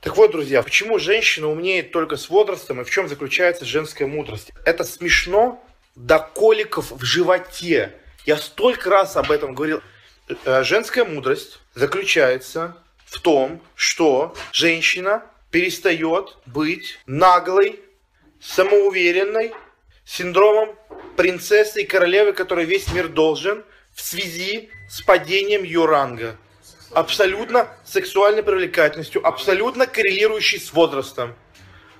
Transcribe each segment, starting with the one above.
Так вот, друзья, почему женщина умнеет только с возрастом и в чем заключается женская мудрость? Это смешно до коликов в животе. Я столько раз об этом говорил. Э, женская мудрость заключается в том, что женщина перестает быть наглой, самоуверенной, синдромом принцессы и королевы, которой весь мир должен в связи с падением ее ранга абсолютно сексуальной привлекательностью, абсолютно коррелирующей с возрастом.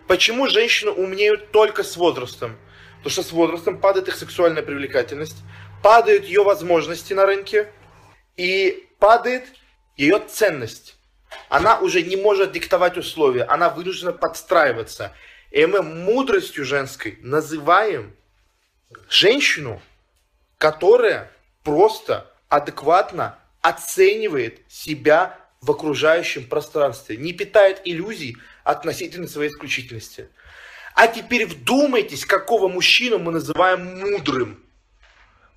Почему женщины умнеют только с возрастом? Потому что с возрастом падает их сексуальная привлекательность, падают ее возможности на рынке и падает ее ценность. Она уже не может диктовать условия, она вынуждена подстраиваться. И мы мудростью женской называем женщину, которая просто адекватно оценивает себя в окружающем пространстве, не питает иллюзий относительно своей исключительности. А теперь вдумайтесь, какого мужчину мы называем мудрым.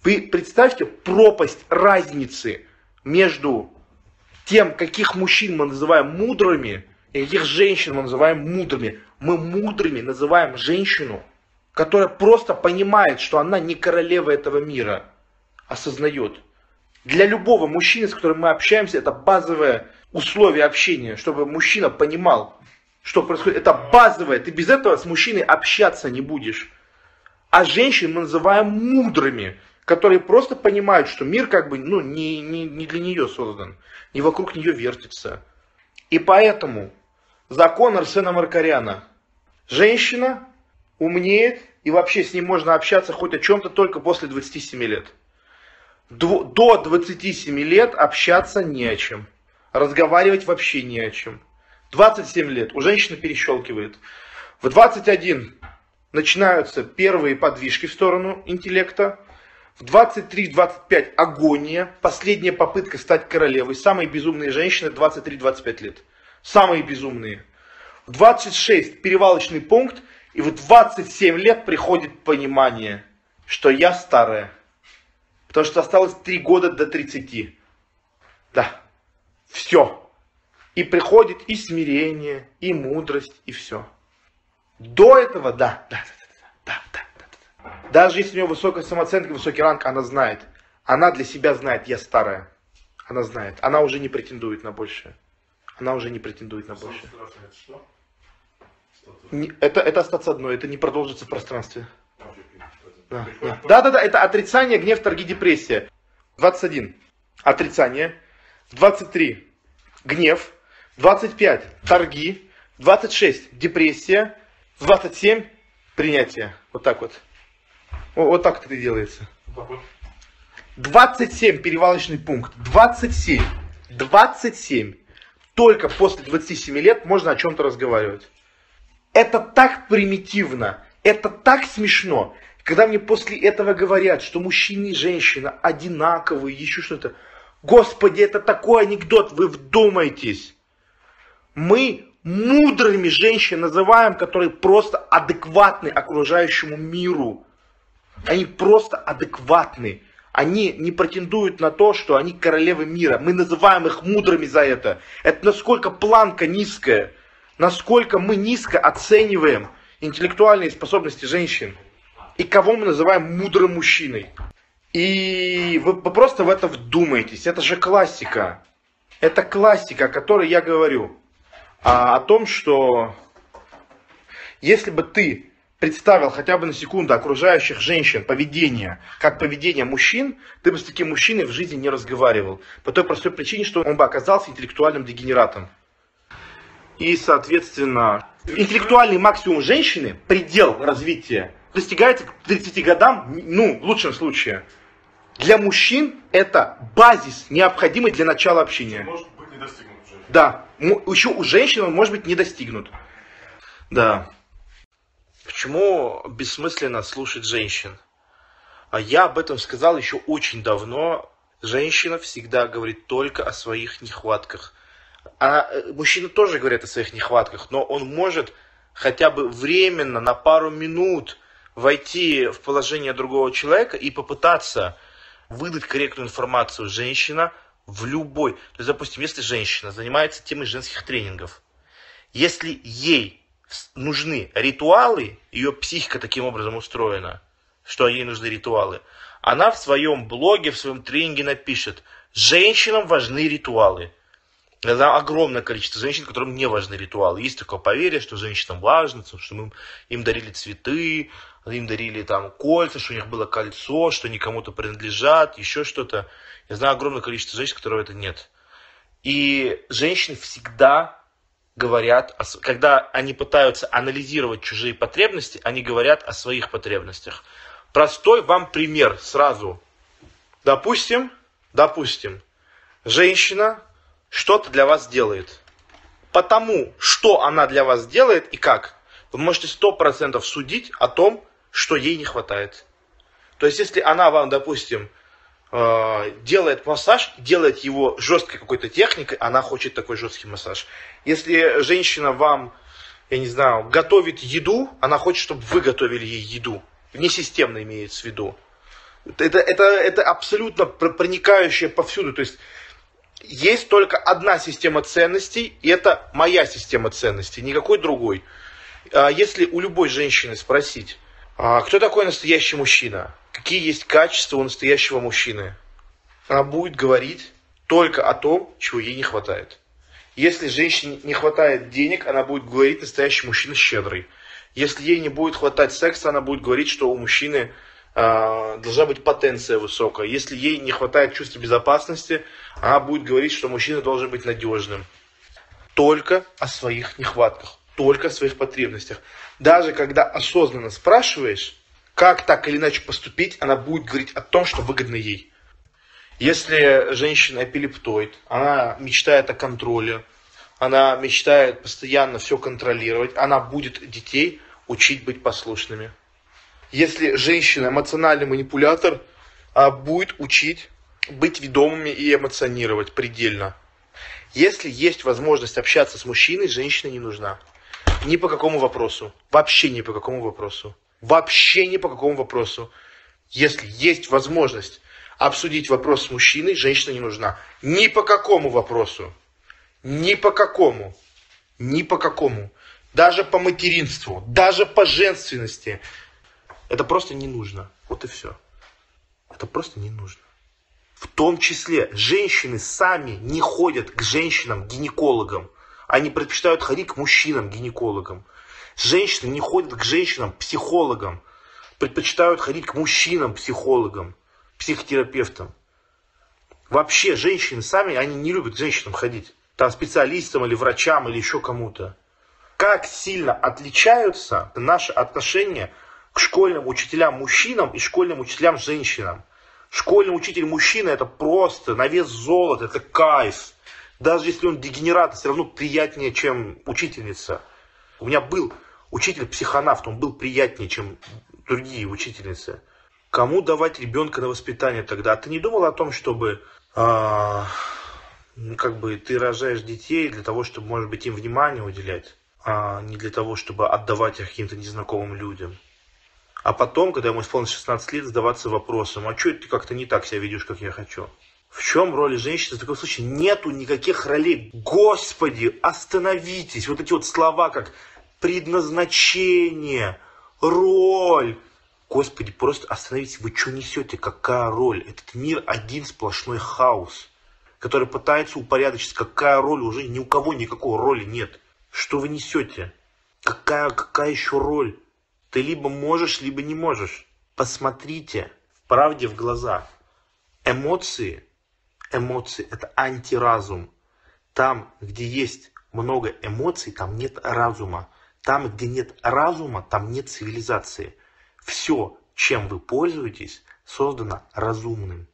Вы представьте пропасть разницы между тем, каких мужчин мы называем мудрыми, и каких женщин мы называем мудрыми. Мы мудрыми называем женщину, которая просто понимает, что она не королева этого мира, осознает – для любого мужчины, с которым мы общаемся, это базовое условие общения, чтобы мужчина понимал, что происходит. Это базовое. Ты без этого с мужчиной общаться не будешь. А женщин мы называем мудрыми, которые просто понимают, что мир как бы ну, не, не, не для нее создан, не вокруг нее вертится. И поэтому закон Арсена Маркаряна. Женщина умнеет, и вообще с ней можно общаться хоть о чем-то только после 27 лет до 27 лет общаться не о чем. Разговаривать вообще не о чем. 27 лет у женщины перещелкивает. В 21 начинаются первые подвижки в сторону интеллекта. В 23-25 агония, последняя попытка стать королевой. Самые безумные женщины 23-25 лет. Самые безумные. В 26 перевалочный пункт, и в 27 лет приходит понимание, что я старая. Потому что осталось три года до 30. Да. Все. И приходит и смирение, и мудрость, и все. До этого, да, да, да, да, да, да. Даже если у нее высокая самооценка, высокий ранг, она знает. Она для себя знает, я старая. Она знает. Она уже не претендует на большее. Она уже не претендует на большее. Это, это остаться одной, это не продолжится в пространстве. Да, да. да, да, это отрицание, гнев, торги, депрессия. 21. Отрицание. 23. Гнев. 25. Торги. 26. Депрессия. 27. Принятие. Вот так вот. Вот, вот так это делается. 27 перевалочный пункт. 27. 27. Только после 27 лет можно о чем-то разговаривать. Это так примитивно. Это так смешно. Когда мне после этого говорят, что мужчина и женщина одинаковые, еще что-то. Господи, это такой анекдот, вы вдумайтесь. Мы мудрыми женщин называем, которые просто адекватны окружающему миру. Они просто адекватны. Они не претендуют на то, что они королевы мира. Мы называем их мудрыми за это. Это насколько планка низкая. Насколько мы низко оцениваем интеллектуальные способности женщин и кого мы называем мудрым мужчиной. И вы, просто в это вдумаетесь. Это же классика. Это классика, о которой я говорю. А, о том, что если бы ты представил хотя бы на секунду окружающих женщин поведение, как поведение мужчин, ты бы с таким мужчиной в жизни не разговаривал. По той простой причине, что он бы оказался интеллектуальным дегенератом. И, соответственно, интеллектуальный максимум женщины, предел развития достигается к 30 годам, ну, в лучшем случае. Для мужчин это базис, необходимый для начала общения. Может быть не достигнут уже. Да, еще у женщин он может быть не достигнут. Да. Почему бессмысленно слушать женщин? А я об этом сказал еще очень давно. Женщина всегда говорит только о своих нехватках. А э, мужчины тоже говорят о своих нехватках, но он может хотя бы временно, на пару минут войти в положение другого человека и попытаться выдать корректную информацию женщина в любой. То есть, допустим, если женщина занимается темой женских тренингов, Если ей нужны ритуалы, ее психика таким образом устроена, что ей нужны ритуалы, она в своем блоге, в своем тренинге напишет, женщинам важны ритуалы. Это огромное количество женщин, которым не важны ритуалы. Есть такое поверье, что женщинам важно, что мы им дарили цветы, им дарили там кольца, что у них было кольцо, что они кому-то принадлежат, еще что-то. Я знаю огромное количество женщин, которого это нет. И женщины всегда говорят, когда они пытаются анализировать чужие потребности, они говорят о своих потребностях. Простой вам пример сразу. Допустим, допустим, женщина что-то для вас делает. Потому, что она для вас делает и как, вы можете сто процентов судить о том, что ей не хватает. То есть, если она вам, допустим, э, делает массаж, делает его жесткой какой-то техникой, она хочет такой жесткий массаж. Если женщина вам, я не знаю, готовит еду, она хочет, чтобы вы готовили ей еду. Несистемно имеется в виду. Это, это, это абсолютно проникающее повсюду. То есть есть только одна система ценностей, и это моя система ценностей, никакой другой. А если у любой женщины спросить, кто такой настоящий мужчина? Какие есть качества у настоящего мужчины? Она будет говорить только о том, чего ей не хватает. Если женщине не хватает денег, она будет говорить, настоящий мужчина щедрый. Если ей не будет хватать секса, она будет говорить, что у мужчины э, должна быть потенция высокая. Если ей не хватает чувства безопасности, она будет говорить, что мужчина должен быть надежным. Только о своих нехватках, только о своих потребностях. Даже когда осознанно спрашиваешь, как так или иначе поступить, она будет говорить о том, что выгодно ей. Если женщина эпилептоид, она мечтает о контроле, она мечтает постоянно все контролировать, она будет детей учить быть послушными. Если женщина эмоциональный манипулятор, а будет учить быть ведомыми и эмоционировать предельно. Если есть возможность общаться с мужчиной, женщина не нужна. Ни по какому вопросу. Вообще ни по какому вопросу. Вообще ни по какому вопросу. Если есть возможность обсудить вопрос с мужчиной, женщина не нужна. Ни по какому вопросу. Ни по какому. Ни по какому. Даже по материнству, даже по женственности. Это просто не нужно. Вот и все. Это просто не нужно. В том числе женщины сами не ходят к женщинам-гинекологам. Они предпочитают ходить к мужчинам-гинекологам. Женщины не ходят к женщинам-психологам. Предпочитают ходить к мужчинам-психологам, психотерапевтам. Вообще женщины сами, они не любят к женщинам ходить. Там специалистам или врачам или еще кому-то. Как сильно отличаются наши отношения к школьным учителям-мужчинам и школьным учителям-женщинам. Школьный учитель мужчина это просто на вес золота, это кайф. Даже если он дегенерат, все равно приятнее, чем учительница. У меня был учитель психонавт, он был приятнее, чем другие учительницы. Кому давать ребенка на воспитание тогда? Ты не думал о том, чтобы а, как бы ты рожаешь детей для того, чтобы, может быть, им внимание уделять, а не для того, чтобы отдавать их каким-то незнакомым людям? А потом, когда ему исполнилось 16 лет, задаваться вопросом, а что ты как-то не так себя ведешь, как я хочу? В чем роль женщины в таком случае? Нету никаких ролей. Господи, остановитесь. Вот эти вот слова, как предназначение, роль. Господи, просто остановитесь. Вы что несете? Какая роль? Этот мир один сплошной хаос, который пытается упорядочить. Какая роль? Уже ни у кого никакой роли нет. Что вы несете? Какая, какая еще роль? Ты либо можешь, либо не можешь. Посмотрите в правде в глаза. Эмоции, эмоции – это антиразум. Там, где есть много эмоций, там нет разума. Там, где нет разума, там нет цивилизации. Все, чем вы пользуетесь, создано разумным.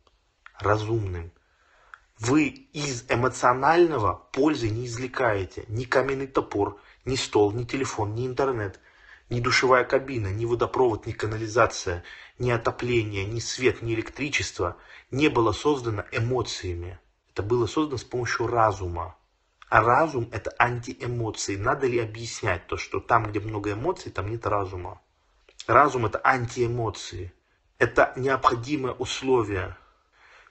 Разумным. Вы из эмоционального пользы не извлекаете ни каменный топор, ни стол, ни телефон, ни интернет – ни душевая кабина, ни водопровод, ни канализация, ни отопление, ни свет, ни электричество не было создано эмоциями. Это было создано с помощью разума. А разум – это антиэмоции. Надо ли объяснять то, что там, где много эмоций, там нет разума? Разум – это антиэмоции. Это необходимое условие.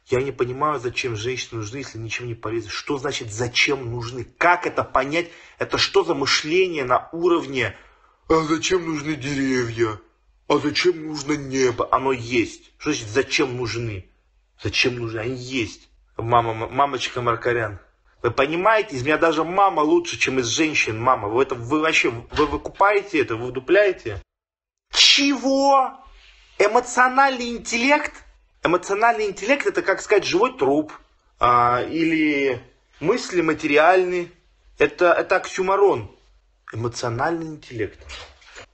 Я не понимаю, зачем женщины нужны, если ничем не полезны. Что значит зачем нужны? Как это понять? Это что за мышление на уровне «А зачем нужны деревья? А зачем нужно небо?» Оно есть. Что значит зачем нужны? Зачем нужны? Они есть. Мама, мамочка Маркарян. Вы понимаете, из меня даже мама лучше, чем из женщин мама. Вы это вы вообще вы выкупаете это, вы вдупляете? Чего? Эмоциональный интеллект? Эмоциональный интеллект это, как сказать, живой труп. А, или мысли материальные. Это, это оксюмарон. Эмоциональный интеллект.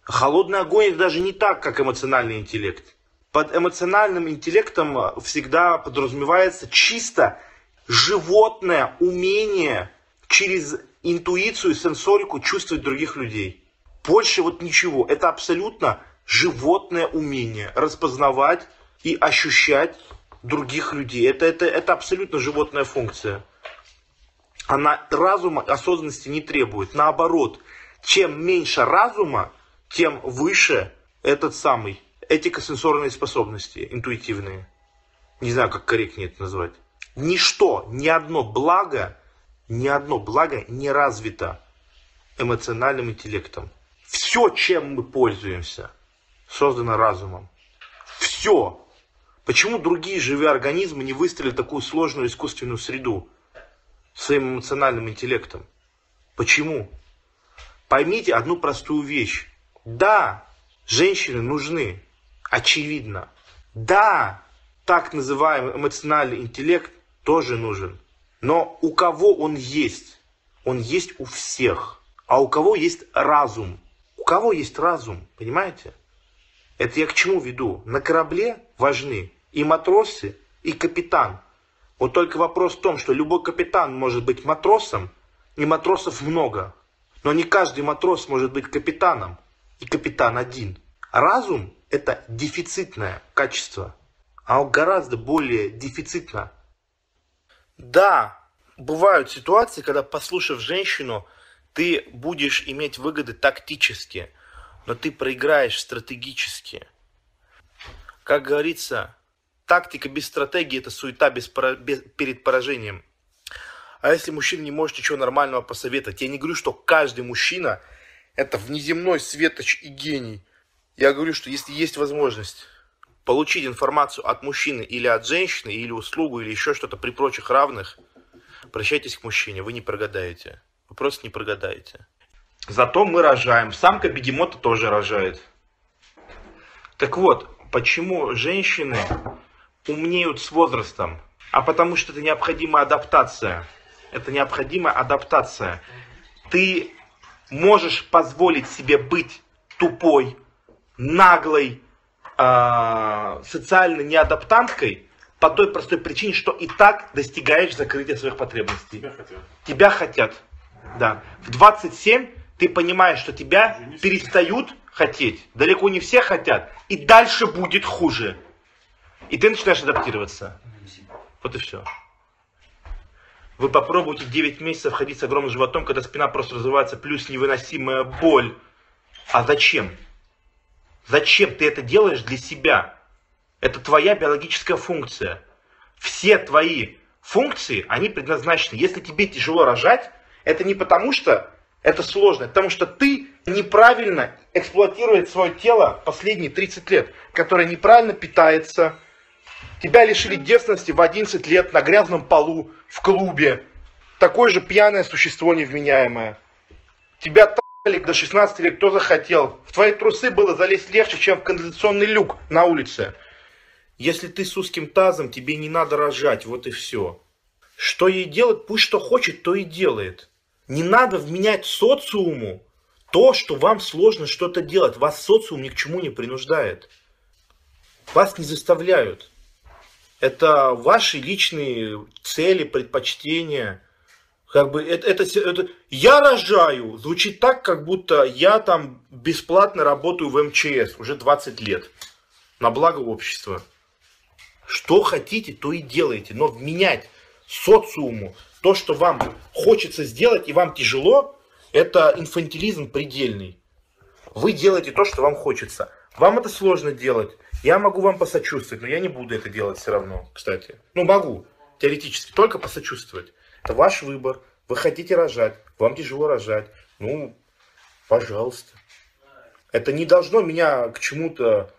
Холодный огонь это даже не так, как эмоциональный интеллект. Под эмоциональным интеллектом всегда подразумевается чисто животное умение через интуицию, сенсорику чувствовать других людей. Больше вот ничего. Это абсолютно животное умение распознавать и ощущать других людей. Это, это, это абсолютно животная функция. Она разума, осознанности не требует. Наоборот, чем меньше разума, тем выше этот самый этико-сенсорные способности, интуитивные. Не знаю, как корректнее это назвать. Ничто, ни одно благо, ни одно благо не развито эмоциональным интеллектом. Все, чем мы пользуемся, создано разумом. Все. Почему другие живые организмы не выстроили такую сложную искусственную среду своим эмоциональным интеллектом? Почему? Поймите одну простую вещь. Да, женщины нужны, очевидно. Да, так называемый эмоциональный интеллект тоже нужен. Но у кого он есть? Он есть у всех. А у кого есть разум? У кого есть разум? Понимаете? Это я к чему веду? На корабле важны и матросы, и капитан. Вот только вопрос в том, что любой капитан может быть матросом, и матросов много. Но не каждый матрос может быть капитаном, и капитан один. Разум – это дефицитное качество, а он гораздо более дефицитно да, бывают ситуации, когда, послушав женщину, ты будешь иметь выгоды тактически, но ты проиграешь стратегически. Как говорится, тактика без стратегии – это суета без, без, перед поражением. А если мужчина не может ничего нормального посоветовать, я не говорю, что каждый мужчина – это внеземной светоч и гений. Я говорю, что если есть возможность получить информацию от мужчины или от женщины, или услугу, или еще что-то при прочих равных, обращайтесь к мужчине, вы не прогадаете. Вы просто не прогадаете. Зато мы рожаем. Самка бегемота тоже рожает. Так вот, почему женщины умнеют с возрастом? А потому что это необходимая адаптация. Это необходимая адаптация. Ты можешь позволить себе быть тупой, наглой, э, социально неадаптанткой по той простой причине, что и так достигаешь закрытия своих потребностей. Тебя хотят. Тебя хотят. Да. В 27 ты понимаешь, что тебя перестают хотеть. Далеко не все хотят. И дальше будет хуже. И ты начинаешь адаптироваться. Вот и все. Вы попробуйте 9 месяцев ходить с огромным животом, когда спина просто развивается, плюс невыносимая боль. А зачем? Зачем ты это делаешь для себя? Это твоя биологическая функция. Все твои функции, они предназначены. Если тебе тяжело рожать, это не потому, что это сложно, потому что ты неправильно эксплуатирует свое тело последние 30 лет, которое неправильно питается. Тебя лишили девственности в 11 лет на грязном полу, в клубе. Такое же пьяное существо невменяемое. Тебя до 16 лет кто захотел. В твои трусы было залезть легче, чем в канализационный люк на улице. Если ты с узким тазом, тебе не надо рожать, вот и все. Что ей делать, пусть что хочет, то и делает. Не надо вменять социуму то, что вам сложно что-то делать. Вас социум ни к чему не принуждает. Вас не заставляют. Это ваши личные цели, предпочтения – как бы это, это, это, я рожаю, звучит так, как будто я там бесплатно работаю в МЧС уже 20 лет. На благо общества. Что хотите, то и делайте. Но менять социуму то, что вам хочется сделать и вам тяжело, это инфантилизм предельный. Вы делаете то, что вам хочется. Вам это сложно делать. Я могу вам посочувствовать, но я не буду это делать все равно, кстати. Ну, могу, теоретически, только посочувствовать. Это ваш выбор. Вы хотите рожать, вам тяжело рожать. Ну, пожалуйста. Это не должно меня к чему-то,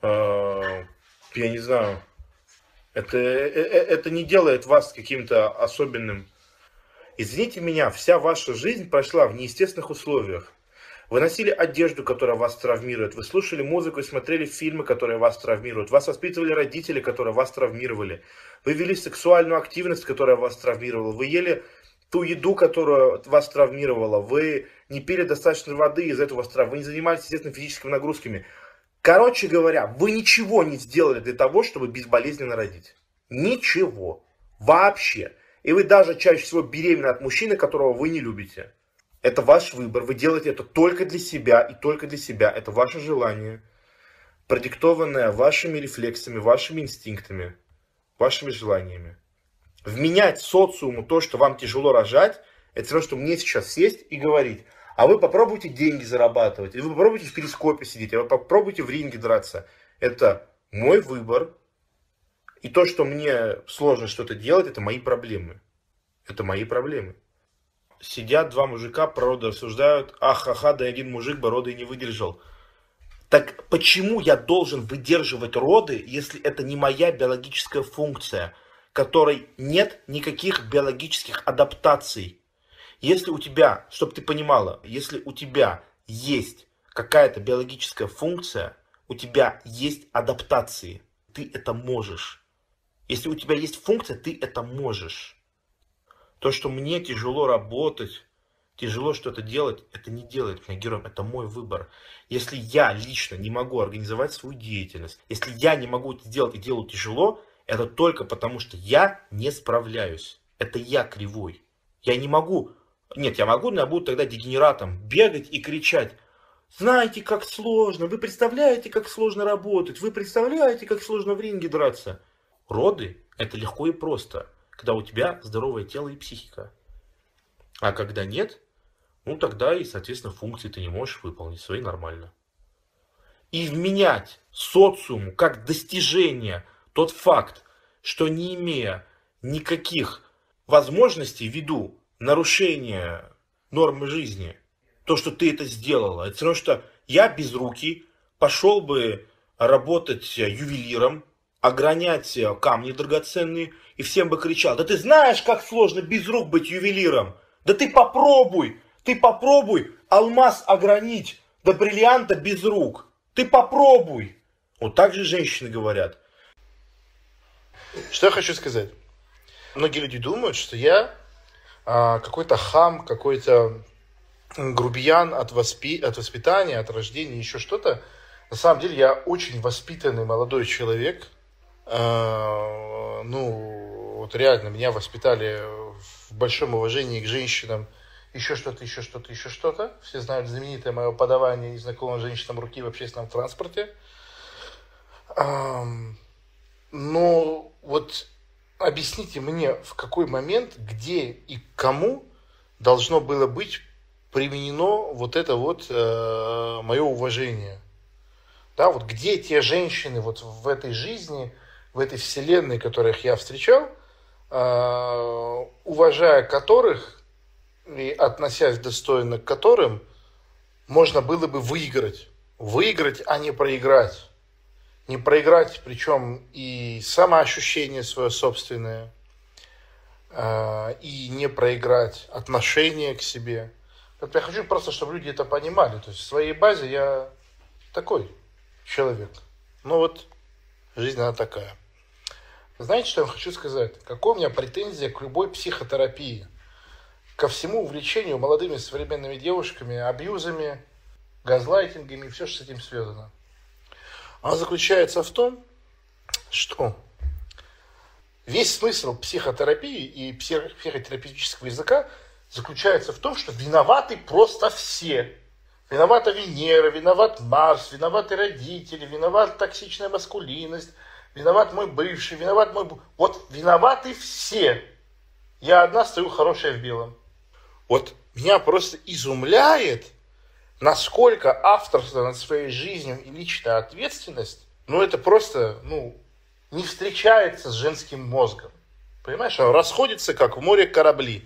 э, я не знаю, это, э, э, это не делает вас каким-то особенным. Извините меня, вся ваша жизнь прошла в неестественных условиях. Вы носили одежду, которая вас травмирует. Вы слушали музыку и смотрели фильмы, которые вас травмируют. Вас воспитывали родители, которые вас травмировали. Вы вели сексуальную активность, которая вас травмировала. Вы ели ту еду, которая вас травмировала. Вы не пили достаточно воды, из этого вас травмировало. Вы не занимались, естественно, физическими нагрузками. Короче говоря, вы ничего не сделали для того, чтобы безболезненно родить. Ничего. Вообще. И вы даже чаще всего беременны от мужчины, которого вы не любите. Это ваш выбор. Вы делаете это только для себя и только для себя. Это ваше желание, продиктованное вашими рефлексами, вашими инстинктами, вашими желаниями. Вменять социуму то, что вам тяжело рожать, это все равно, что мне сейчас сесть и говорить, а вы попробуйте деньги зарабатывать, или вы попробуйте в перископе сидеть, а вы попробуйте в ринге драться. Это мой выбор. И то, что мне сложно что-то делать, это мои проблемы. Это мои проблемы. Сидят два мужика, про роды рассуждают. Ах, ха-ха, да один мужик бы роды не выдержал. Так почему я должен выдерживать роды, если это не моя биологическая функция, которой нет никаких биологических адаптаций? Если у тебя, чтобы ты понимала, если у тебя есть какая-то биологическая функция, у тебя есть адаптации, ты это можешь. Если у тебя есть функция, ты это можешь. То, что мне тяжело работать, тяжело что-то делать, это не делает меня героем, это мой выбор. Если я лично не могу организовать свою деятельность, если я не могу это сделать и делаю тяжело, это только потому, что я не справляюсь. Это я кривой. Я не могу нет, я могу, но я буду тогда дегенератом бегать и кричать. Знаете, как сложно, вы представляете, как сложно работать, вы представляете, как сложно в ринге драться. Роды – это легко и просто, когда у тебя здоровое тело и психика. А когда нет, ну тогда и, соответственно, функции ты не можешь выполнить свои нормально. И вменять социуму как достижение тот факт, что не имея никаких возможностей ввиду нарушение нормы жизни, то, что ты это сделала. Это все равно, что я без руки пошел бы работать ювелиром, огранять камни драгоценные, и всем бы кричал, да ты знаешь, как сложно без рук быть ювелиром. Да ты попробуй, ты попробуй алмаз огранить до бриллианта без рук. Ты попробуй. Вот так же женщины говорят. Что я хочу сказать? Многие люди думают, что я а, какой-то хам, какой-то грубиян от, воспи... от воспитания, от рождения, еще что-то. На самом деле я очень воспитанный молодой человек. А, ну, вот реально меня воспитали в большом уважении к женщинам. Еще что-то, еще что-то, еще что-то. Все знают знаменитое мое подавание незнакомым женщинам руки в общественном транспорте. Но вот объясните мне, в какой момент, где и кому должно было быть применено вот это вот э, мое уважение. Да, вот где те женщины вот в этой жизни, в этой вселенной, которых я встречал, э, уважая которых и относясь достойно к которым, можно было бы выиграть. Выиграть, а не проиграть не проиграть, причем и самоощущение свое собственное, а, и не проиграть отношение к себе. Я хочу просто, чтобы люди это понимали. То есть в своей базе я такой человек. Но вот жизнь она такая. Знаете, что я хочу сказать? Какая у меня претензия к любой психотерапии? Ко всему увлечению молодыми современными девушками, абьюзами, газлайтингами и все, что с этим связано. Она заключается в том, что весь смысл психотерапии и психотерапевтического языка заключается в том, что виноваты просто все. Виновата Венера, виноват Марс, виноваты родители, виноват токсичная маскулинность, виноват мой бывший, виноват мой... Вот виноваты все. Я одна стою хорошая в белом. Вот меня просто изумляет, насколько авторство над своей жизнью и личная ответственность ну это просто, ну, не встречается с женским мозгом. Понимаешь, он расходится, как в море корабли.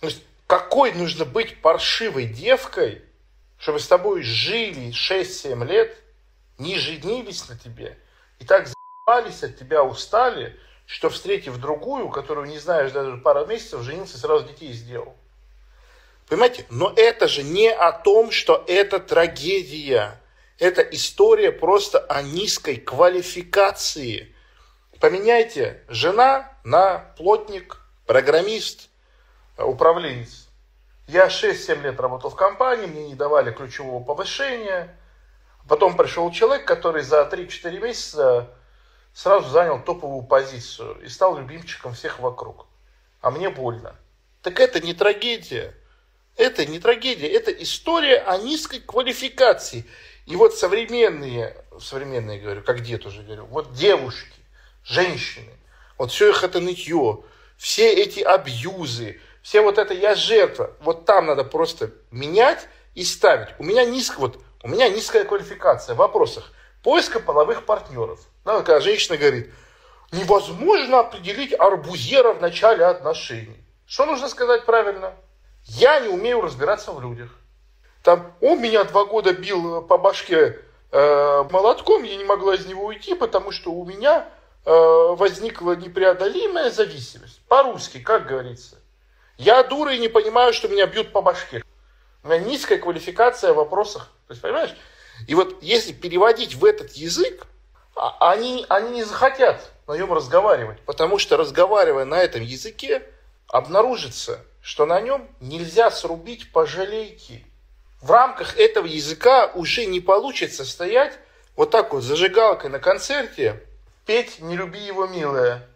То есть, какой нужно быть паршивой девкой, чтобы с тобой жили 6-7 лет, не женились на тебе, и так заебались от тебя, устали, что, встретив другую, которую не знаешь даже пару месяцев, женился, сразу детей сделал. Понимаете? Но это же не о том, что это трагедия. Это история просто о низкой квалификации. Поменяйте жена на плотник, программист, управленец. Я 6-7 лет работал в компании, мне не давали ключевого повышения. Потом пришел человек, который за 3-4 месяца сразу занял топовую позицию и стал любимчиком всех вокруг. А мне больно. Так это не трагедия. Это не трагедия, это история о низкой квалификации. И вот современные, современные говорю, как дед уже говорю, вот девушки, женщины, вот все их это нытье, все эти абьюзы, все вот это я жертва, вот там надо просто менять и ставить. У меня низкая, вот, у меня низкая квалификация в вопросах поиска половых партнеров. Да, когда женщина говорит, невозможно определить арбузера в начале отношений. Что нужно сказать правильно? Я не умею разбираться в людях. Там он меня два года бил по башке э, молотком, я не могла из него уйти, потому что у меня э, возникла непреодолимая зависимость. По-русски, как говорится. Я дура и не понимаю, что меня бьют по башке. У меня низкая квалификация в вопросах. То есть, понимаешь? И вот если переводить в этот язык, а, они, они не захотят на нем разговаривать. Потому что разговаривая на этом языке, обнаружится, что на нем нельзя срубить пожалейки. В рамках этого языка уже не получится стоять вот так вот зажигалкой на концерте, петь «Не люби его, милая,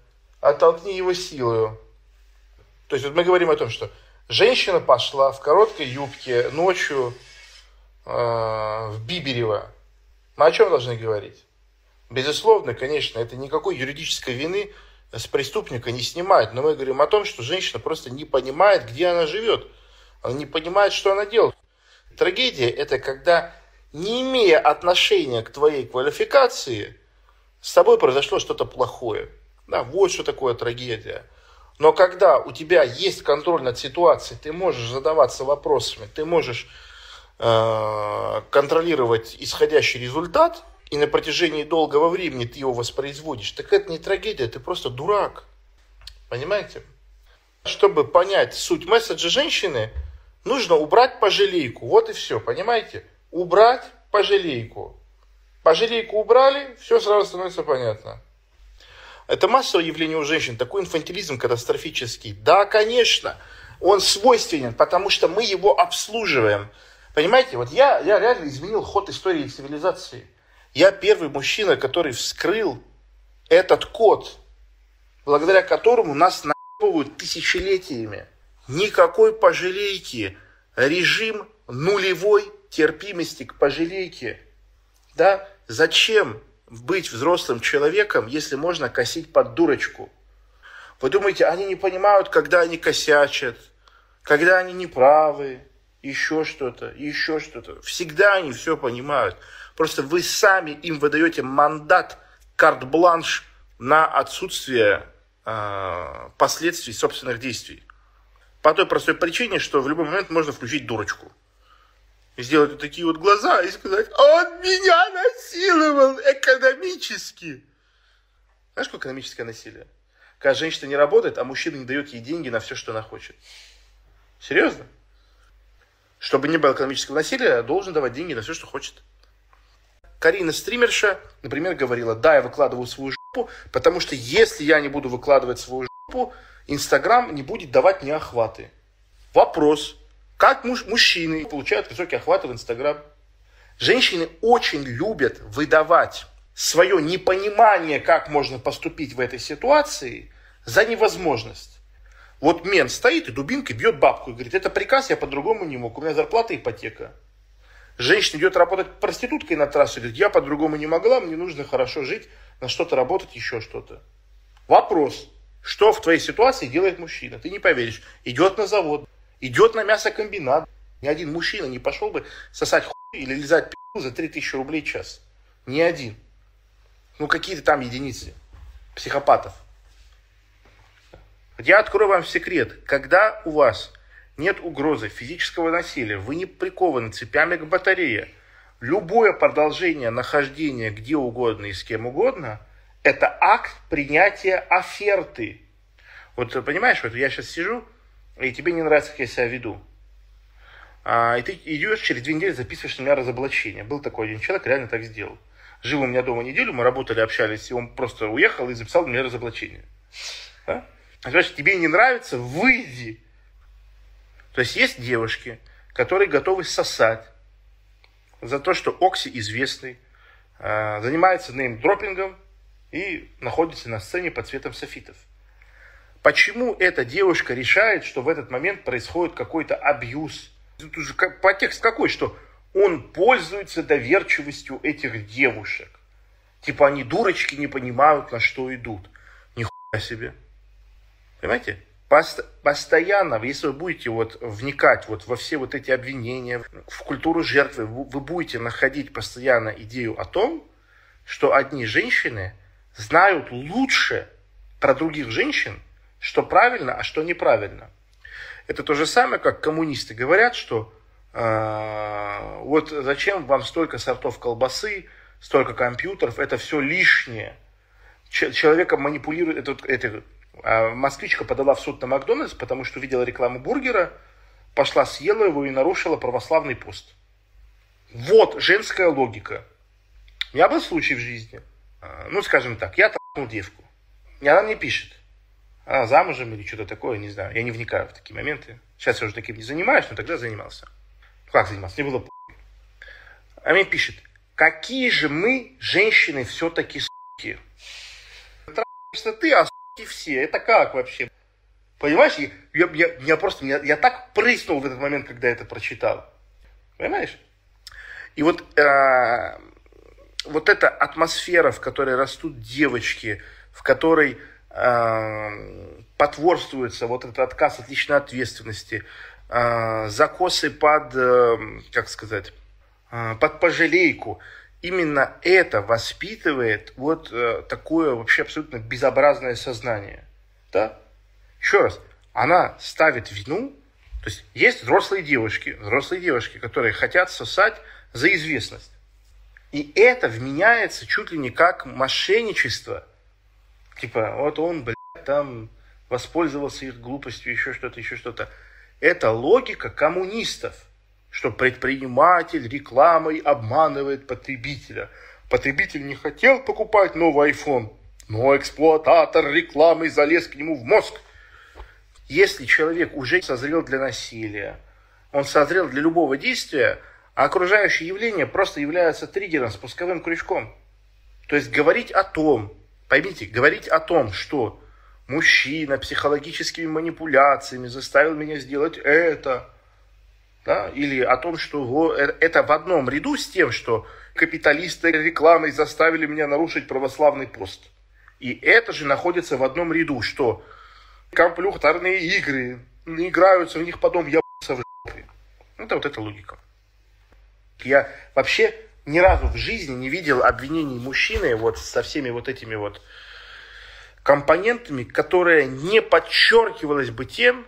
оттолкни его силою». То есть вот мы говорим о том, что женщина пошла в короткой юбке ночью в Биберево. Мы о чем должны говорить? Безусловно, конечно, это никакой юридической вины с преступника не снимает. Но мы говорим о том, что женщина просто не понимает, где она живет. Она не понимает, что она делает. Трагедия – это когда, не имея отношения к твоей квалификации, с тобой произошло что-то плохое. Да, вот что такое трагедия. Но когда у тебя есть контроль над ситуацией, ты можешь задаваться вопросами, ты можешь э, контролировать исходящий результат – и на протяжении долгого времени ты его воспроизводишь, так это не трагедия, ты просто дурак. Понимаете? Чтобы понять суть месседжа женщины, нужно убрать пожалейку. Вот и все, понимаете? Убрать пожалейку. Пожалейку убрали, все сразу становится понятно. Это массовое явление у женщин, такой инфантилизм катастрофический. Да, конечно, он свойственен, потому что мы его обслуживаем. Понимаете, вот я, я реально изменил ход истории цивилизации. Я первый мужчина, который вскрыл этот код, благодаря которому нас наебывают тысячелетиями. Никакой пожалейки. Режим нулевой терпимости к пожалейке. Да? Зачем быть взрослым человеком, если можно косить под дурочку? Вы думаете, они не понимают, когда они косячат, когда они неправы, еще что-то, еще что-то. Всегда они все понимают. Просто вы сами им выдаете мандат, карт-бланш на отсутствие э, последствий собственных действий. По той простой причине, что в любой момент можно включить дурочку. Сделать вот такие вот глаза и сказать, он меня насиловал экономически. Знаешь, какое экономическое насилие? Когда женщина не работает, а мужчина не дает ей деньги на все, что она хочет. Серьезно? Чтобы не было экономического насилия, должен давать деньги на все, что хочет. Карина стримерша, например, говорила, да, я выкладываю свою жопу, потому что если я не буду выкладывать свою жопу, Инстаграм не будет давать мне охваты. Вопрос. Как муж, мужчины получают высокие охваты в Инстаграм? Женщины очень любят выдавать свое непонимание, как можно поступить в этой ситуации, за невозможность. Вот мен стоит и дубинкой бьет бабку и говорит, это приказ, я по-другому не мог, у меня зарплата ипотека. Женщина идет работать проституткой на трассу, говорит, я по-другому не могла, мне нужно хорошо жить, на что-то работать, еще что-то. Вопрос, что в твоей ситуации делает мужчина? Ты не поверишь. Идет на завод, идет на мясокомбинат. Ни один мужчина не пошел бы сосать хуй или лизать пи*** за 3000 рублей в час. Ни один. Ну, какие-то там единицы психопатов. Я открою вам секрет. Когда у вас нет угрозы физического насилия, вы не прикованы цепями к батарее, любое продолжение нахождения где угодно и с кем угодно, это акт принятия оферты. Вот понимаешь, вот я сейчас сижу, и тебе не нравится, как я себя веду. А, и ты идешь, через две недели записываешь на меня разоблачение. Был такой один человек, реально так сделал. Жил у меня дома неделю, мы работали, общались, и он просто уехал и записал на меня разоблачение. Да? Значит, тебе не нравится, выйди. То есть есть девушки, которые готовы сосать за то, что Окси известный, а, занимается неймдропингом и находится на сцене под цветом софитов. Почему эта девушка решает, что в этот момент происходит какой-то абьюз? Тут уже подтекст какой, что он пользуется доверчивостью этих девушек. Типа они дурочки не понимают, на что идут. Нихуя себе. Понимаете? Пост постоянно, если вы будете вот вникать вот во все вот эти обвинения, в культуру жертвы, вы будете находить постоянно идею о том, что одни женщины знают лучше про других женщин, что правильно, а что неправильно. Это то же самое, как коммунисты говорят, что э, вот зачем вам столько сортов колбасы, столько компьютеров, это все лишнее. Человека манипулирует, это, это а москвичка подала в суд на Макдональдс, потому что увидела рекламу бургера, пошла съела его и нарушила православный пост. Вот женская логика. У меня был случай в жизни. А, ну, скажем так, я толкнул девку. И она мне пишет. Она замужем или что-то такое, не знаю. Я не вникаю в такие моменты. Сейчас я уже таким не занимаюсь, но тогда занимался. Как занимался? Мне было. А мне пишет, какие же мы, женщины, все-таки суки. Трахаешься ты, а все. Это как вообще? Понимаешь, я, я, я просто, я, я так прыснул в этот момент, когда это прочитал. Понимаешь? И вот, э, вот эта атмосфера, в которой растут девочки, в которой э, потворствуется вот этот отказ от личной ответственности, э, закосы под, э, как сказать, э, под пожалейку – именно это воспитывает вот э, такое вообще абсолютно безобразное сознание. Да? Еще раз, она ставит вину, то есть есть взрослые девушки, взрослые девушки, которые хотят сосать за известность. И это вменяется чуть ли не как мошенничество. Типа, вот он, блядь, там воспользовался их глупостью, еще что-то, еще что-то. Это логика коммунистов – что предприниматель рекламой обманывает потребителя. Потребитель не хотел покупать новый iPhone, но эксплуататор рекламы залез к нему в мозг. Если человек уже созрел для насилия, он созрел для любого действия, а окружающее явление просто является триггером, спусковым крючком. То есть говорить о том, поймите, говорить о том, что мужчина психологическими манипуляциями заставил меня сделать это – да, или о том, что э, это в одном ряду с тем, что капиталисты рекламой заставили меня нарушить православный пост. И это же находится в одном ряду, что компьютерные игры играются, в них потом ебаться в жопе. Это вот эта логика. Я вообще ни разу в жизни не видел обвинений мужчины вот со всеми вот этими вот компонентами, которые не подчеркивалось бы тем,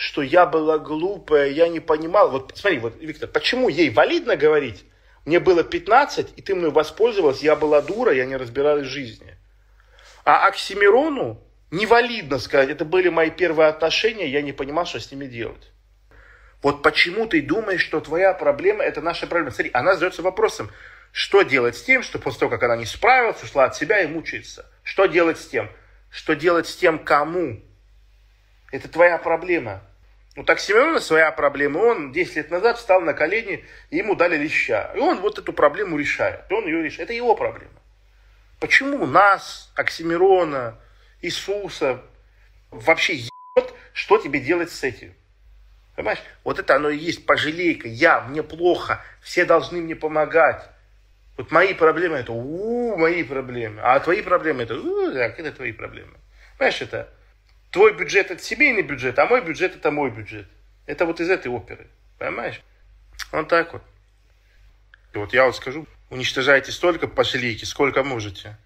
что я была глупая, я не понимал. Вот смотри, вот, Виктор, почему ей валидно говорить, мне было 15, и ты мной воспользовалась, я была дура, я не разбиралась в жизни. А Оксимирону невалидно сказать, это были мои первые отношения, я не понимал, что с ними делать. Вот почему ты думаешь, что твоя проблема – это наша проблема? Смотри, она задается вопросом, что делать с тем, что после того, как она не справилась, ушла от себя и мучается? Что делать с тем? Что делать с тем, кому? Это твоя проблема. У Таксимирона своя проблема. Он 10 лет назад встал на колени, и ему дали леща. И он вот эту проблему решает. И он ее решает. Это его проблема. Почему нас, Оксимирона, Иисуса вообще ебет, что тебе делать с этим? Понимаешь? Вот это оно и есть пожалейка. Я, мне плохо, все должны мне помогать. Вот мои проблемы это у, -у мои проблемы. А твои проблемы это у, так, это твои проблемы. Понимаешь, это Твой бюджет это семейный бюджет, а мой бюджет это мой бюджет. Это вот из этой оперы. Понимаешь? Вот так вот. И вот я вот скажу, уничтожаете столько пошлики, сколько можете.